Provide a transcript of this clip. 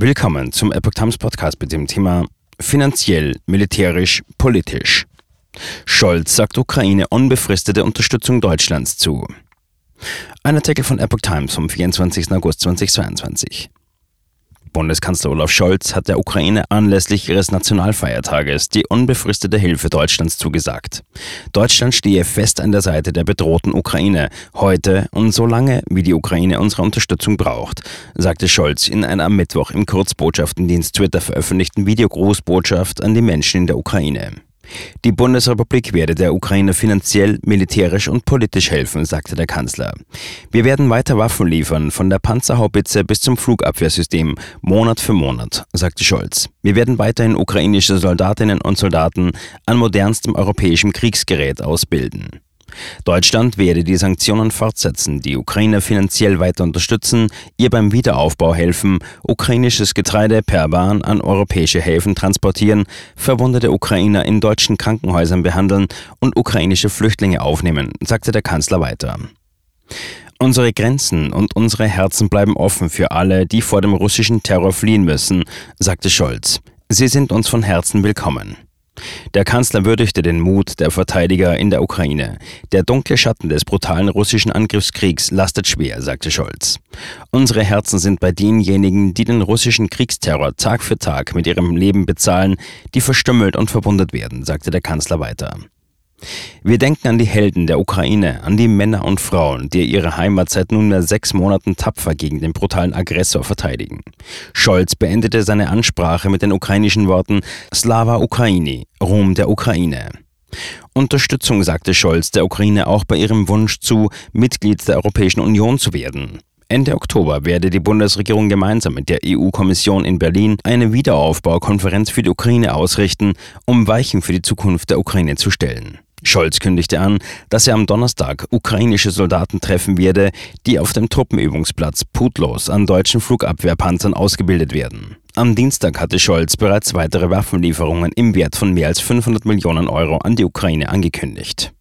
Willkommen zum Epoch Times Podcast mit dem Thema Finanziell, militärisch, politisch. Scholz sagt Ukraine unbefristete Unterstützung Deutschlands zu. Ein Artikel von Epoch Times vom 24. August 2022. Bundeskanzler Olaf Scholz hat der Ukraine anlässlich ihres Nationalfeiertages die unbefristete Hilfe Deutschlands zugesagt. Deutschland stehe fest an der Seite der bedrohten Ukraine, heute und so lange, wie die Ukraine unsere Unterstützung braucht, sagte Scholz in einer am Mittwoch im Kurzbotschaftendienst Twitter veröffentlichten Videogrußbotschaft an die Menschen in der Ukraine. Die Bundesrepublik werde der Ukraine finanziell, militärisch und politisch helfen, sagte der Kanzler. Wir werden weiter Waffen liefern, von der Panzerhaubitze bis zum Flugabwehrsystem, Monat für Monat, sagte Scholz. Wir werden weiterhin ukrainische Soldatinnen und Soldaten an modernstem europäischem Kriegsgerät ausbilden. Deutschland werde die Sanktionen fortsetzen, die Ukraine finanziell weiter unterstützen, ihr beim Wiederaufbau helfen, ukrainisches Getreide per Bahn an europäische Häfen transportieren, verwundete Ukrainer in deutschen Krankenhäusern behandeln und ukrainische Flüchtlinge aufnehmen, sagte der Kanzler weiter. Unsere Grenzen und unsere Herzen bleiben offen für alle, die vor dem russischen Terror fliehen müssen, sagte Scholz. Sie sind uns von Herzen willkommen. Der Kanzler würdigte den Mut der Verteidiger in der Ukraine. Der dunkle Schatten des brutalen russischen Angriffskriegs lastet schwer, sagte Scholz. Unsere Herzen sind bei denjenigen, die den russischen Kriegsterror Tag für Tag mit ihrem Leben bezahlen, die verstümmelt und verwundet werden, sagte der Kanzler weiter. Wir denken an die Helden der Ukraine, an die Männer und Frauen, die ihre Heimat seit nunmehr sechs Monaten tapfer gegen den brutalen Aggressor verteidigen. Scholz beendete seine Ansprache mit den ukrainischen Worten Slava Ukraini, Ruhm der Ukraine. Unterstützung sagte Scholz der Ukraine auch bei ihrem Wunsch zu, Mitglied der Europäischen Union zu werden. Ende Oktober werde die Bundesregierung gemeinsam mit der EU-Kommission in Berlin eine Wiederaufbaukonferenz für die Ukraine ausrichten, um Weichen für die Zukunft der Ukraine zu stellen. Scholz kündigte an, dass er am Donnerstag ukrainische Soldaten treffen werde, die auf dem Truppenübungsplatz Putlos an deutschen Flugabwehrpanzern ausgebildet werden. Am Dienstag hatte Scholz bereits weitere Waffenlieferungen im Wert von mehr als 500 Millionen Euro an die Ukraine angekündigt.